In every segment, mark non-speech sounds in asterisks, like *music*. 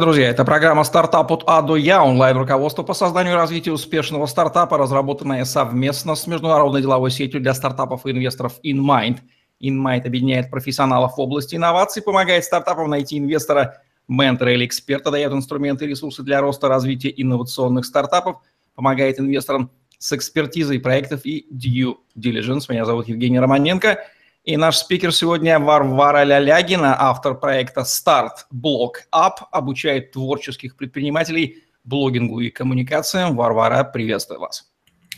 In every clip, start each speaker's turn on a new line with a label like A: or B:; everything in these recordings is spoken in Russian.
A: Друзья, это программа «Стартап от А до Я», онлайн-руководство по созданию и развитию успешного стартапа, разработанная совместно с международной деловой сетью для стартапов и инвесторов InMind. InMind объединяет профессионалов в области инноваций, помогает стартапам найти инвестора, ментора или эксперта, дает инструменты и ресурсы для роста развития инновационных стартапов, помогает инвесторам с экспертизой проектов и due diligence. Меня зовут Евгений Романенко – и наш спикер сегодня Варвара Лялягина, автор проекта Start Blog Up, обучает творческих предпринимателей блогингу и коммуникациям. Варвара, приветствую вас.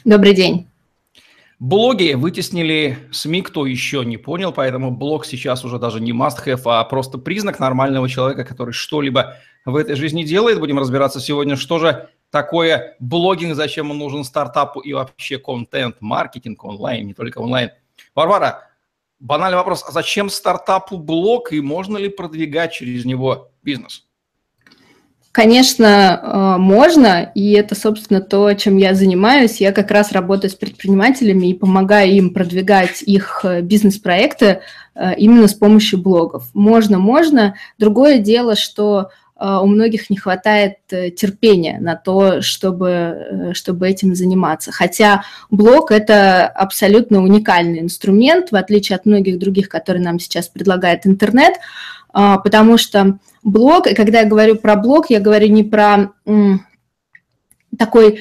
B: Добрый день.
A: Блоги вытеснили СМИ, кто еще не понял, поэтому блог сейчас уже даже не must-have, а просто признак нормального человека, который что-либо в этой жизни делает. Будем разбираться сегодня, что же такое блогинг, зачем он нужен стартапу и вообще контент-маркетинг онлайн, не только онлайн. Варвара, банальный вопрос, а зачем стартапу блог и можно ли продвигать через него бизнес?
B: Конечно, э, можно, и это, собственно, то, чем я занимаюсь. Я как раз работаю с предпринимателями и помогаю им продвигать их э, бизнес-проекты э, именно с помощью блогов. Можно, можно. Другое дело, что у многих не хватает терпения на то, чтобы, чтобы этим заниматься. Хотя блог – это абсолютно уникальный инструмент, в отличие от многих других, которые нам сейчас предлагает интернет, потому что блог, и когда я говорю про блог, я говорю не про такой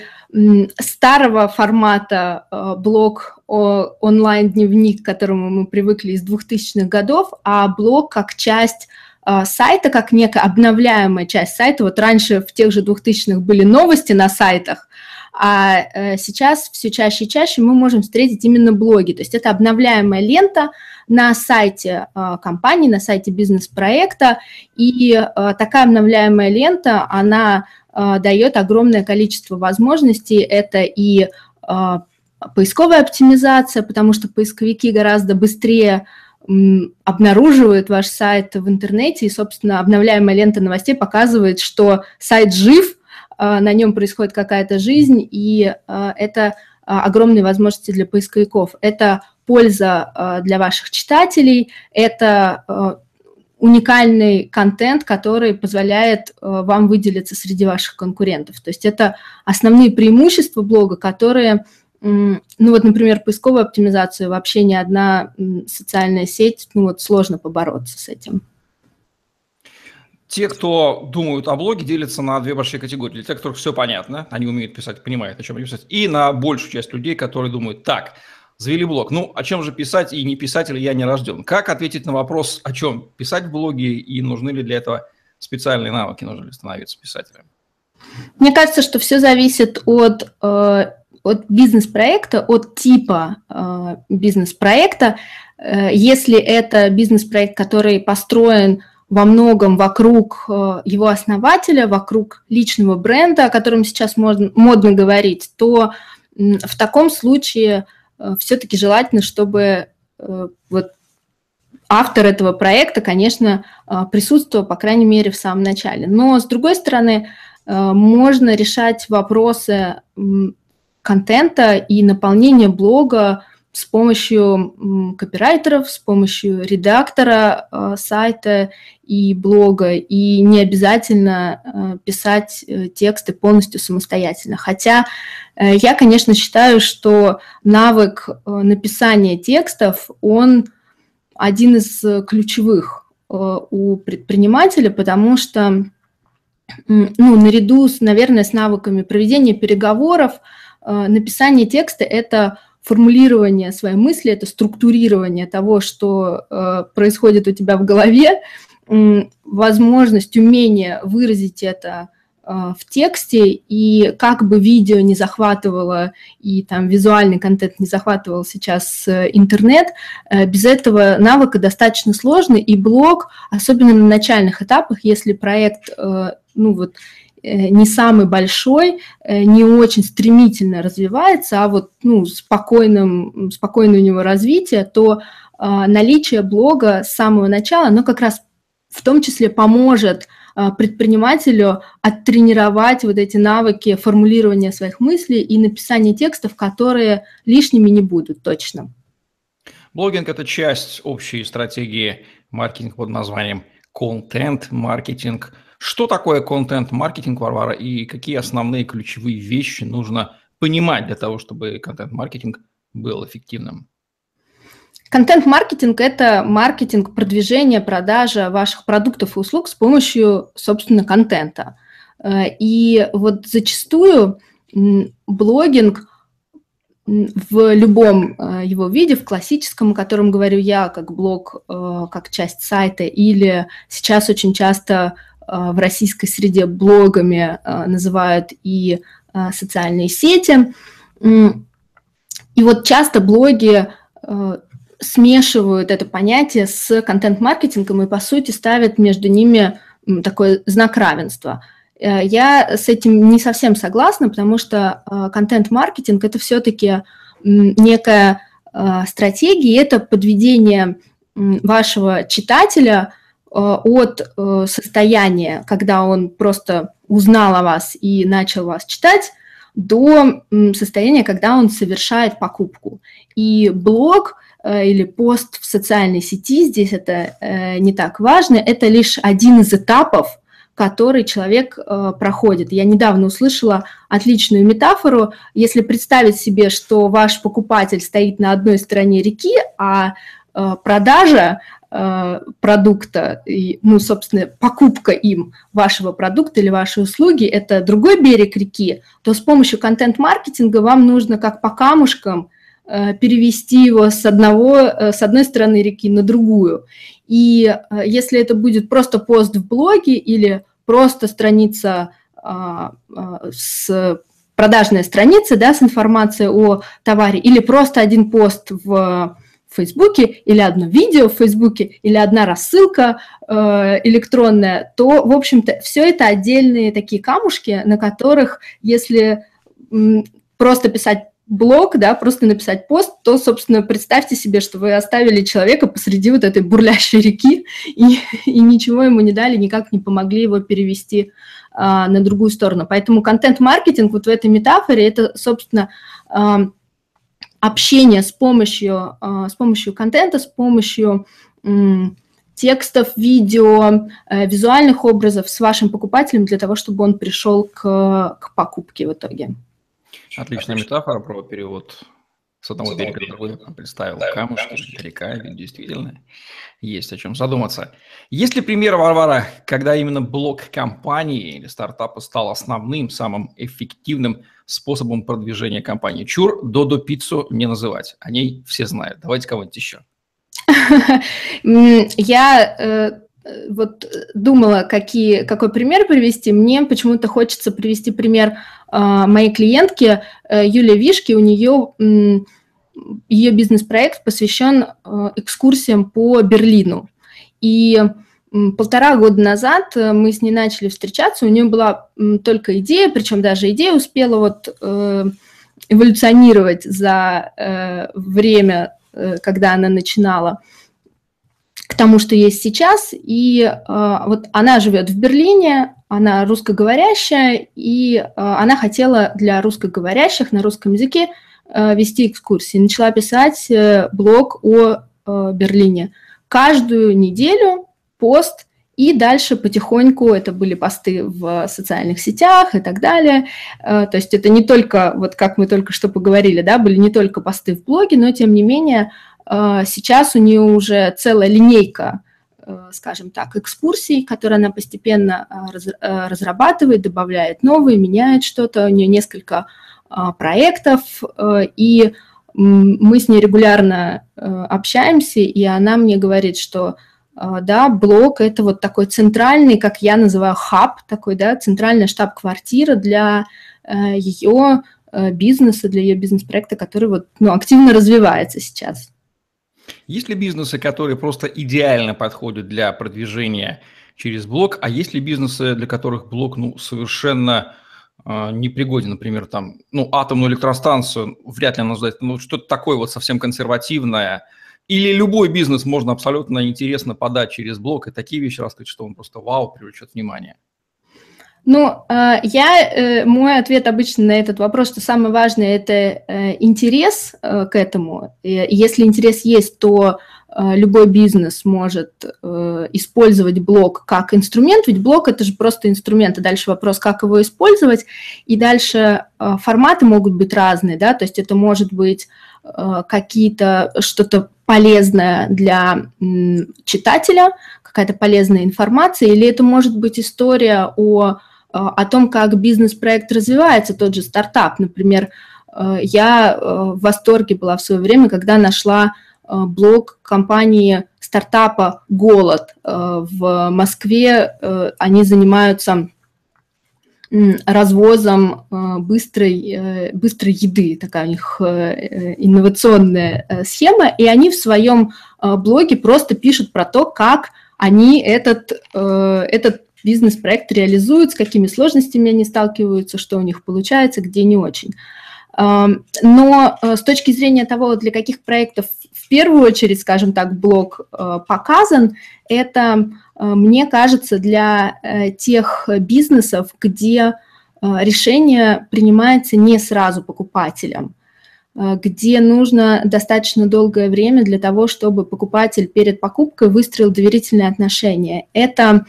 B: старого формата э, блог онлайн-дневник, к которому мы привыкли из 2000-х годов, а блог как часть э, сайта, как некая обновляемая часть сайта. Вот раньше в тех же 2000-х были новости на сайтах, а э, сейчас все чаще и чаще мы можем встретить именно блоги. То есть это обновляемая лента на сайте э, компании, на сайте бизнес-проекта. И э, такая обновляемая лента, она дает огромное количество возможностей. Это и поисковая оптимизация, потому что поисковики гораздо быстрее обнаруживают ваш сайт в интернете, и, собственно, обновляемая лента новостей показывает, что сайт жив, а, на нем происходит какая-то жизнь, и а, это а, огромные возможности для поисковиков. Это польза для ваших читателей, это уникальный контент, который позволяет вам выделиться среди ваших конкурентов. То есть это основные преимущества блога, которые, ну вот, например, поисковую оптимизацию вообще ни одна социальная сеть, ну вот сложно побороться с этим.
A: Те, кто думают о блоге, делятся на две большие категории. Для тех, которых все понятно, они умеют писать, понимают, о чем писать. И на большую часть людей, которые думают, так, завели блог. Ну, о чем же писать и не писать, или я не рожден? Как ответить на вопрос, о чем писать в блоге и нужны ли для этого специальные навыки, нужно ли становиться писателем?
B: Мне кажется, что все зависит от, э, от бизнес-проекта, от типа э, бизнес-проекта. Э, если это бизнес-проект, который построен во многом вокруг э, его основателя, вокруг личного бренда, о котором сейчас модно, модно говорить, то в таком случае э, все-таки желательно, чтобы э, вот автор этого проекта, конечно, присутствовал, по крайней мере, в самом начале. Но, с другой стороны, можно решать вопросы контента и наполнения блога с помощью копирайтеров, с помощью редактора э, сайта и блога, и не обязательно э, писать э, тексты полностью самостоятельно. Хотя э, я, конечно, считаю, что навык э, написания текстов, он один из ключевых э, у предпринимателя, потому что ну, наряду, с, наверное, с навыками проведения переговоров, написание текста – это формулирование своей мысли, это структурирование того, что э, происходит у тебя в голове, э, возможность, умение выразить это э, в тексте, и как бы видео не захватывало, и там визуальный контент не захватывал сейчас э, интернет, э, без этого навыка достаточно сложно, и блог, особенно на начальных этапах, если проект, э, ну вот, Э, не самый большой, э, не очень стремительно развивается, а вот ну, спокойным, спокойное у него развитие, то а, наличие блога с самого начала, оно как раз в том числе поможет а, предпринимателю оттренировать вот эти навыки формулирования своих мыслей и написания текстов, которые лишними не будут точно.
A: Блогинг – это часть общей стратегии маркетинга под названием контент-маркетинг – Что такое контент-маркетинг, Варвара, и какие основные ключевые вещи нужно понимать для того, чтобы контент-маркетинг был эффективным?
B: Контент-маркетинг – это маркетинг, продвижение, продажа ваших продуктов и услуг с помощью, собственно, контента. Э, и вот зачастую блогинг в любом э, его виде, в классическом, о котором говорю я, как блог, э, как часть сайта, или сейчас очень часто в российской среде блогами называют и социальные сети. И вот часто блоги смешивают это понятие с контент-маркетингом и, по сути, ставят между ними такой знак равенства. Э, я с этим не совсем согласна, потому что э, контент-маркетинг – это все-таки некая э, стратегия, это подведение вашего читателя от состояния, когда он просто узнал о вас и начал вас читать, до состояния, когда он совершает покупку. И блог – Э, или пост в социальной сети, здесь это э, не так важно, это лишь один из этапов, который человек э, проходит. Я недавно услышала отличную метафору. Если представить себе, что ваш покупатель стоит на одной стороне реки, а э, продажа э, продукта, и, ну, собственно, покупка им вашего продукта или вашей услуги – это другой берег реки, то с помощью контент-маркетинга вам нужно как по камушкам – Э, перевести его с, одного, э, с одной стороны реки на другую. И э, если это будет просто пост в блоге или просто страница а, а, с продажная страница да, с информацией о товаре, или просто один пост в Фейсбуке, или одно видео в Фейсбуке, или одна рассылка э, электронная, то, в общем-то, все это отдельные такие камушки, на которых, если м, просто писать блог, да, просто написать пост, то, собственно, представьте себе, что вы оставили человека посреди вот этой бурлящей реки и, *laughs* и ничего ему не дали, никак не помогли его перевести а, на другую сторону. Поэтому контент-маркетинг вот в этой метафоре это, собственно, а, общение с помощью, а, с помощью контента, с помощью текстов, видео, э, визуальных образов с вашим покупателем для того, чтобы он пришел к, к покупке в итоге.
A: Отличная метафора про перевод с одного берега другой. Представил камушки, река, действительно есть о чем задуматься. Есть ли пример, Варвара, когда именно блок компании или стартапа стал основным, самым эффективным способом продвижения компании? Чур, Додо Пиццу не называть. О ней все знают. Давайте кого-нибудь еще.
B: Я э, вот думала, какие, какой пример привести. Мне почему-то хочется привести пример а, моей клиентки э, Юлия Вишки, у нее ее бизнес-проект посвящен э, экскурсиям по Берлину. И полтора года назад э, мы с ней начали встречаться, у нее была только идея, причем даже идея успела вот эволюционировать за время, когда она начинала к тому, что есть сейчас. И вот она живет в Берлине, она русскоговорящая, и э, она хотела для русскоговорящих на русском языке э, вести экскурсии. Начала писать э, блог о э, Берлине. Каждую неделю пост, и дальше потихоньку это были посты в социальных сетях и так далее. Э, то есть это не только, вот как мы только что поговорили, да, были не только посты в блоге, но тем не менее э, сейчас у нее уже целая линейка Э, скажем так, экскурсий, которые она постепенно э, э, разрабатывает, добавляет новые, меняет что-то. У нее несколько проектов, и мы с ней регулярно общаемся, и она мне говорит, что да, блог – это вот такой центральный, как я называю, хаб, такой, да, центральная штаб-квартира для ее бизнеса, для ее бизнес-проекта, который вот, ну, активно развивается сейчас.
A: Есть ли бизнесы, которые просто идеально подходят для продвижения через блог, а есть ли бизнесы, для которых блог ну, совершенно э, непригоден, например, там, ну, атомную электростанцию, вряд ли назвать, ну, что-то такое вот совсем консервативное, или любой бизнес можно абсолютно интересно подать через блог и такие вещи рассказать, что он просто вау, привлечет внимание.
B: Ну, э, я, э, мой ответ обычно на этот вопрос, что самое важное – это э, интерес к этому. Если интерес есть, то любой бизнес может использовать блок как инструмент, ведь блок – это же просто инструмент, и дальше вопрос, как его использовать, и дальше форматы могут быть разные, да, то есть это может быть какие-то, что-то полезное для читателя, какая-то полезная информация, или это может быть история о о том, как бизнес-проект развивается, тот же стартап. Например, э, я э, в восторге была в свое время, когда нашла э, блог компании стартапа «Голод». В Москве они занимаются развозом быстрой, быстрой еды, такая у них инновационная схема, и они в своем блоге просто пишут про то, как они этот, этот бизнес-проект реализуют, с какими сложностями они сталкиваются, что у них получается, где не очень. Но э, с точки зрения того, для каких проектов в первую очередь, скажем так, блок э, показан, это, э, мне кажется, для тех бизнесов, где решение принимается не сразу покупателем, где нужно достаточно долгое время для того, чтобы покупатель перед покупкой выстроил доверительные отношения. Это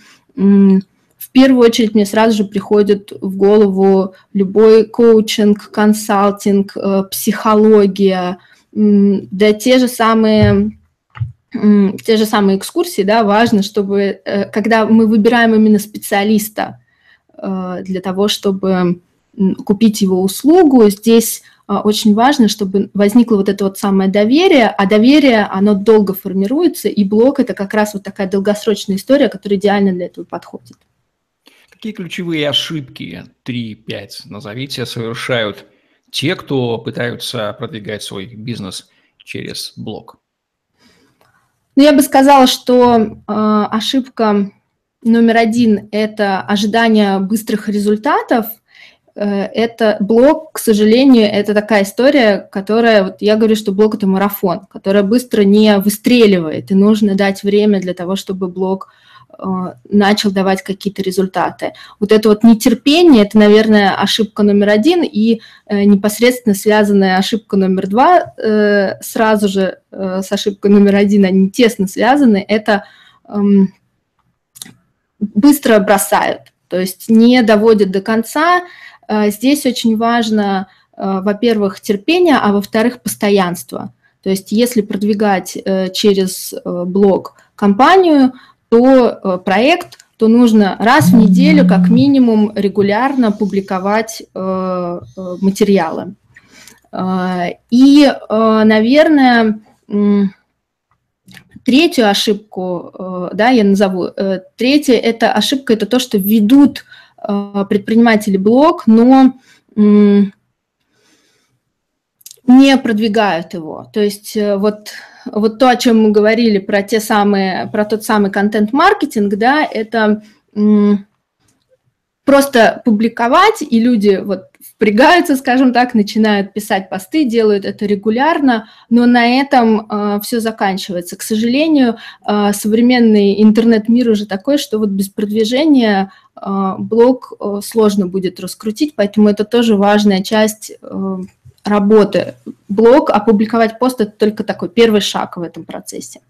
B: в первую очередь мне сразу же приходит в голову любой коучинг, консалтинг, э, психология, да те же самые те же самые экскурсии, да, важно, чтобы, э, когда мы выбираем именно специалиста э, для того, чтобы купить его услугу, здесь очень важно, чтобы возникло вот это вот самое доверие, а доверие, оно долго формируется, и блок – это как раз вот такая долгосрочная история, которая идеально для этого подходит.
A: Какие ключевые ошибки, 3-5 назовите, совершают те, кто пытаются продвигать свой бизнес через блог?
B: Ну, я бы сказала, что э, ошибка номер один – это ожидание быстрых результатов – Э, это блог, к сожалению, это такая история, которая, вот я говорю, что блог – это марафон, которая быстро не выстреливает, и нужно дать время для того, чтобы блог начал давать какие-то результаты. Вот это вот нетерпение – это, наверное, ошибка номер один, и э, непосредственно связанная ошибка номер два сразу же с ошибкой номер один, они тесно связаны, это эм, быстро бросают, то есть не доводят до конца, Э, здесь очень важно, э, во-первых, терпение, а во-вторых, постоянство. То есть если продвигать э, через блог компанию, то проект, то нужно раз в неделю как минимум регулярно публиковать материалы. И, наверное, третью ошибку, да, я назову. Третья – это ошибка, это то, что ведут Э, предприниматели блог, но не продвигают его. То есть э, вот, вот то, о чем мы говорили про те самые, про тот самый контент-маркетинг, да, это просто публиковать, и люди вот впрягаются, скажем так, начинают писать посты, делают это регулярно, но на этом э, все заканчивается. К сожалению, э, современный интернет-мир уже такой, что вот без продвижения э, блог э, сложно будет раскрутить, поэтому это тоже важная часть э, работы. Блог, опубликовать пост – это только такой первый шаг в этом процессе.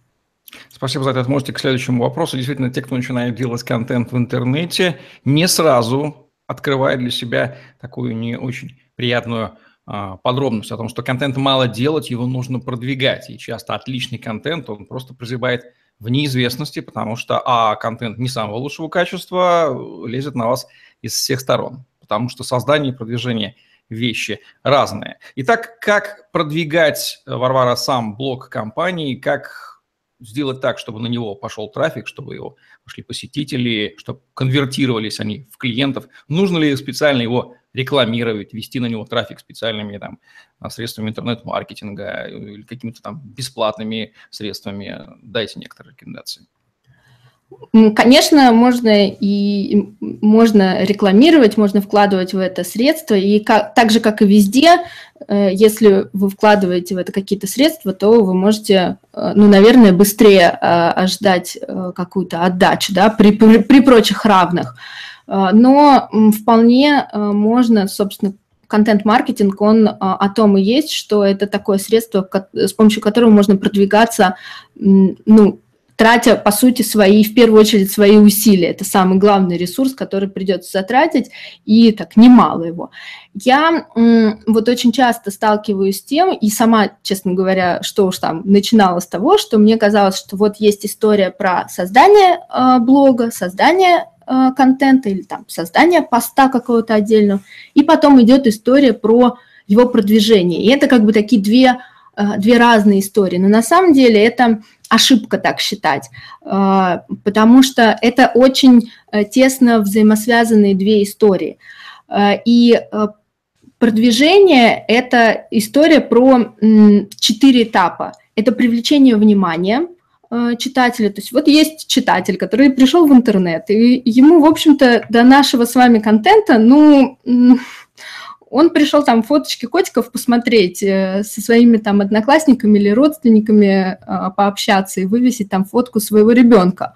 A: Спасибо за этот мостик к следующему вопросу. Действительно, те, кто начинает делать контент в интернете, не сразу открывает для себя такую не очень приятную а, подробность о том, что контент мало делать, его нужно продвигать. И часто отличный контент, он просто прозябает в неизвестности, потому что а контент не самого лучшего качества лезет на вас из всех сторон, потому что создание и продвижение вещи разные. Итак, как продвигать, Варвара, сам блог компании, как сделать так, чтобы на него пошел трафик, чтобы его пошли посетители, чтобы конвертировались они в клиентов. Нужно ли специально его рекламировать, вести на него трафик специальными там, средствами интернет-маркетинга или какими-то там бесплатными средствами? Дайте некоторые рекомендации.
B: Конечно, можно и можно рекламировать, можно вкладывать в это средства, и как, так же, как и везде, э, если вы вкладываете в это какие-то средства, то вы можете, э, ну, наверное, быстрее э, ожидать какую-то отдачу, да, при, при, при прочих равных. но вполне можно, собственно, контент-маркетинг, он о том и есть, что это такое средство, с помощью которого можно продвигаться, ну, тратя, по сути, свои, в первую очередь, свои усилия. Это самый главный ресурс, который придется затратить, и так немало его. Я вот очень часто сталкиваюсь с тем, и сама, честно говоря, что уж там, начинала с того, что мне казалось, что вот есть история про создание э, блога, создание э, контента или там создание поста какого-то отдельного, и потом идет история про его продвижение. И это как бы такие две, две разные истории. Но на самом деле это ошибка так считать, а, потому что это очень э, тесно взаимосвязанные две истории. И э, продвижение – это история про четыре этапа. Это привлечение внимания э, читателя. То есть вот есть читатель, который пришел в интернет, и ему, в общем-то, до нашего с вами контента, ну, он пришел там фоточки котиков посмотреть, э, со своими там одноклассниками или родственниками а, пообщаться и вывесить там фотку своего ребенка.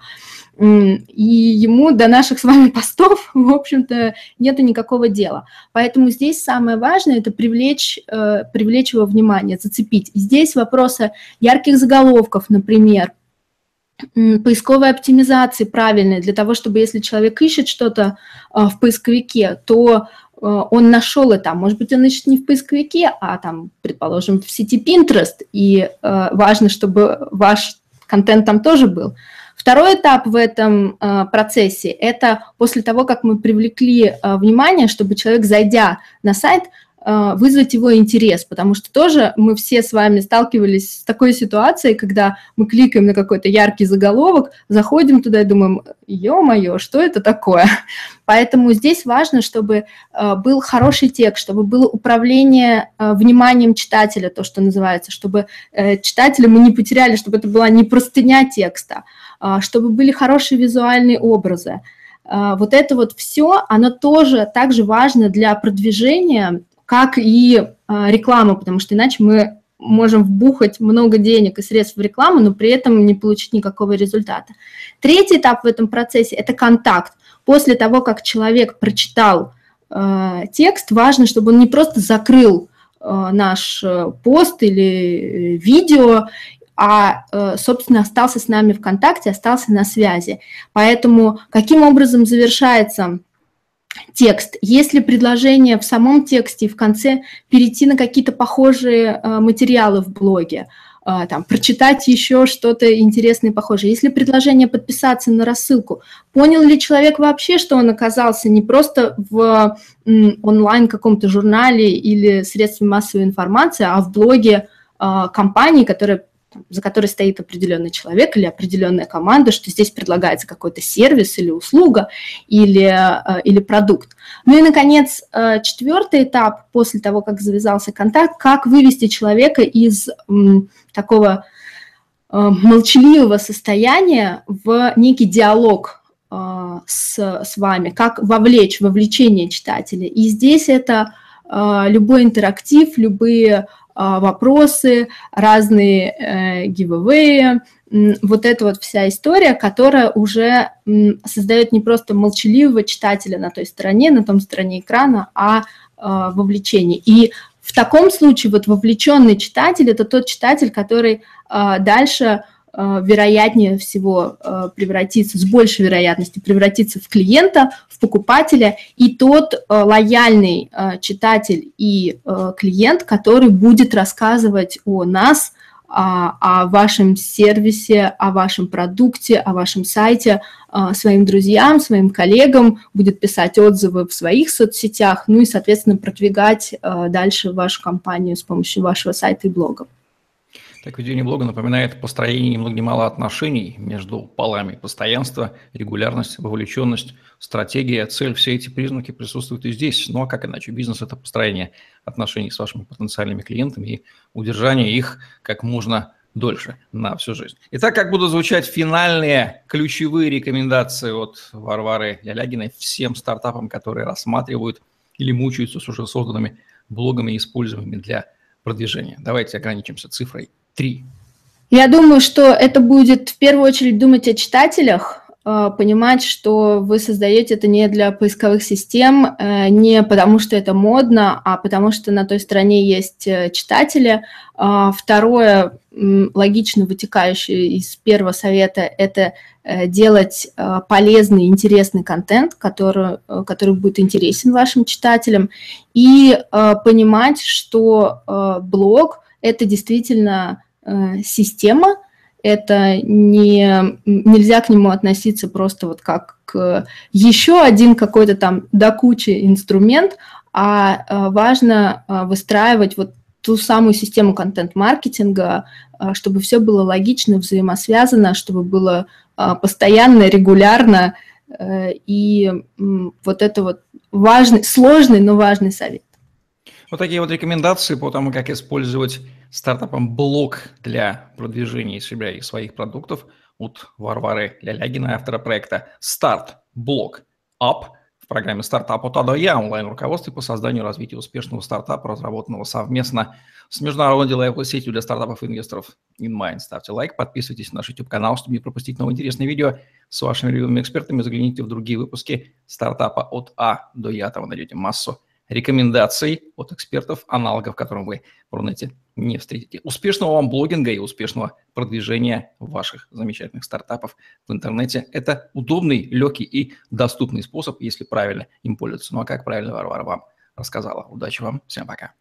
B: И ему до наших с вами постов, *laughs* в общем-то, нету никакого дела. Поэтому здесь самое важное – это привлечь, э, привлечь его внимание, зацепить. Здесь вопросы ярких заголовков, например, поисковой оптимизации правильной, для того, чтобы если человек ищет что-то в поисковике, то Э, он нашел это, может быть, он ищет не в поисковике, а там, предположим, в сети Pinterest, и э, важно, чтобы ваш контент там тоже был. Второй этап в этом э, процессе – это после того, как мы привлекли э, внимание, чтобы человек, зайдя на сайт, а, вызвать его интерес, потому что тоже мы все с вами сталкивались с такой ситуацией, когда мы кликаем на какой-то яркий заголовок, заходим туда и думаем, ё-моё, что это такое? *laughs* Поэтому здесь важно, чтобы а, был хороший текст, чтобы было управление а, вниманием читателя, то, что называется, чтобы э, читателя мы не потеряли, чтобы это была не простыня текста, чтобы были хорошие визуальные образы. Вот это вот все, оно тоже также важно для продвижения как и а, реклама, потому что иначе мы можем вбухать много денег и средств в рекламу, но при этом не получить никакого результата. Третий этап в этом процессе – это контакт. После того, как человек прочитал э, текст, важно, чтобы он не просто закрыл э, наш пост или видео, а, э, собственно, остался с нами в контакте, остался на связи. Поэтому каким образом завершается текст. Если предложение в самом тексте и в конце перейти на какие-то похожие э, материалы в блоге, э, там, прочитать еще что-то интересное и похожее. Если предложение подписаться на рассылку, понял ли человек вообще, что он оказался не просто в онлайн каком-то журнале или средстве массовой информации, а в блоге э, компании, которая за которой стоит определенный человек или определенная команда, что здесь предлагается какой-то сервис или услуга или, э, или продукт. Ну и, наконец, э, четвертый этап после того, как завязался контакт, как вывести человека из такого э, молчаливого состояния в некий диалог с, с вами, как вовлечь, вовлечение читателя. И здесь это любой интерактив, любые вопросы, разные гивэвэи, вот эта вот вся история, которая уже создает не просто молчаливого читателя на той стороне, на том стороне экрана, а а вовлечение. И в таком случае вот вовлеченный читатель – это тот читатель, который а, дальше вероятнее всего э, превратиться, с большей вероятностью превратиться в клиента, в покупателя, и тот э, лояльный читатель и клиент, который будет рассказывать о нас, о, о вашем сервисе, о вашем продукте, о вашем сайте своим друзьям, своим коллегам, будет писать отзывы в своих соцсетях, ну и, соответственно, продвигать дальше вашу компанию с помощью вашего сайта и блога.
A: Так ведение блога напоминает построение ни много ни мало отношений между полами. Постоянство, регулярность, вовлеченность, стратегия, цель. Все эти признаки присутствуют и здесь. Ну а как иначе? Бизнес – это построение отношений с вашими потенциальными клиентами и удержание их как можно дольше на всю жизнь. Итак, как будут звучать финальные ключевые рекомендации от Варвары Ялягиной всем стартапам, которые рассматривают или мучаются с уже созданными блогами, используемыми для продвижения. Давайте ограничимся цифрой три.
B: Я думаю, что это будет в первую очередь думать о читателях, э, понимать, что вы создаете это не для поисковых систем, э, не потому что это модно, а потому что на той стороне есть э, читатели. А, второе, логично вытекающее из первого совета, это делать полезный, интересный контент, который, который будет интересен вашим читателям, и понимать, что блог – это действительно система, это не, нельзя к нему относиться просто вот как к еще один какой-то там до кучи инструмент, а э, важно э, выстраивать вот ту самую систему контент-маркетинга, э, чтобы все было логично, взаимосвязано, чтобы было постоянно, регулярно, и вот это вот важный, сложный, но важный совет.
A: Вот такие вот рекомендации по тому, как использовать стартапом блог для продвижения себя и своих продуктов от Варвары Лялягина, автора проекта «Старт Блог Up» в программе «Стартап от А до Я» онлайн-руководстве по созданию и развитию успешного стартапа, разработанного совместно с международной деловой сетью для стартапов и инвесторов InMind. Ставьте лайк, подписывайтесь на наш YouTube-канал, чтобы не пропустить новые интересные видео с вашими любимыми экспертами. Загляните в другие выпуски стартапа от А до Я. Там вы найдете массу рекомендаций от экспертов, аналогов, которым вы в Рунете не встретите. Успешного вам блогинга и успешного продвижения ваших замечательных стартапов в интернете. Это удобный, легкий и доступный способ, если правильно им пользоваться. Ну а как правильно Варвара вам рассказала. Удачи вам, всем пока.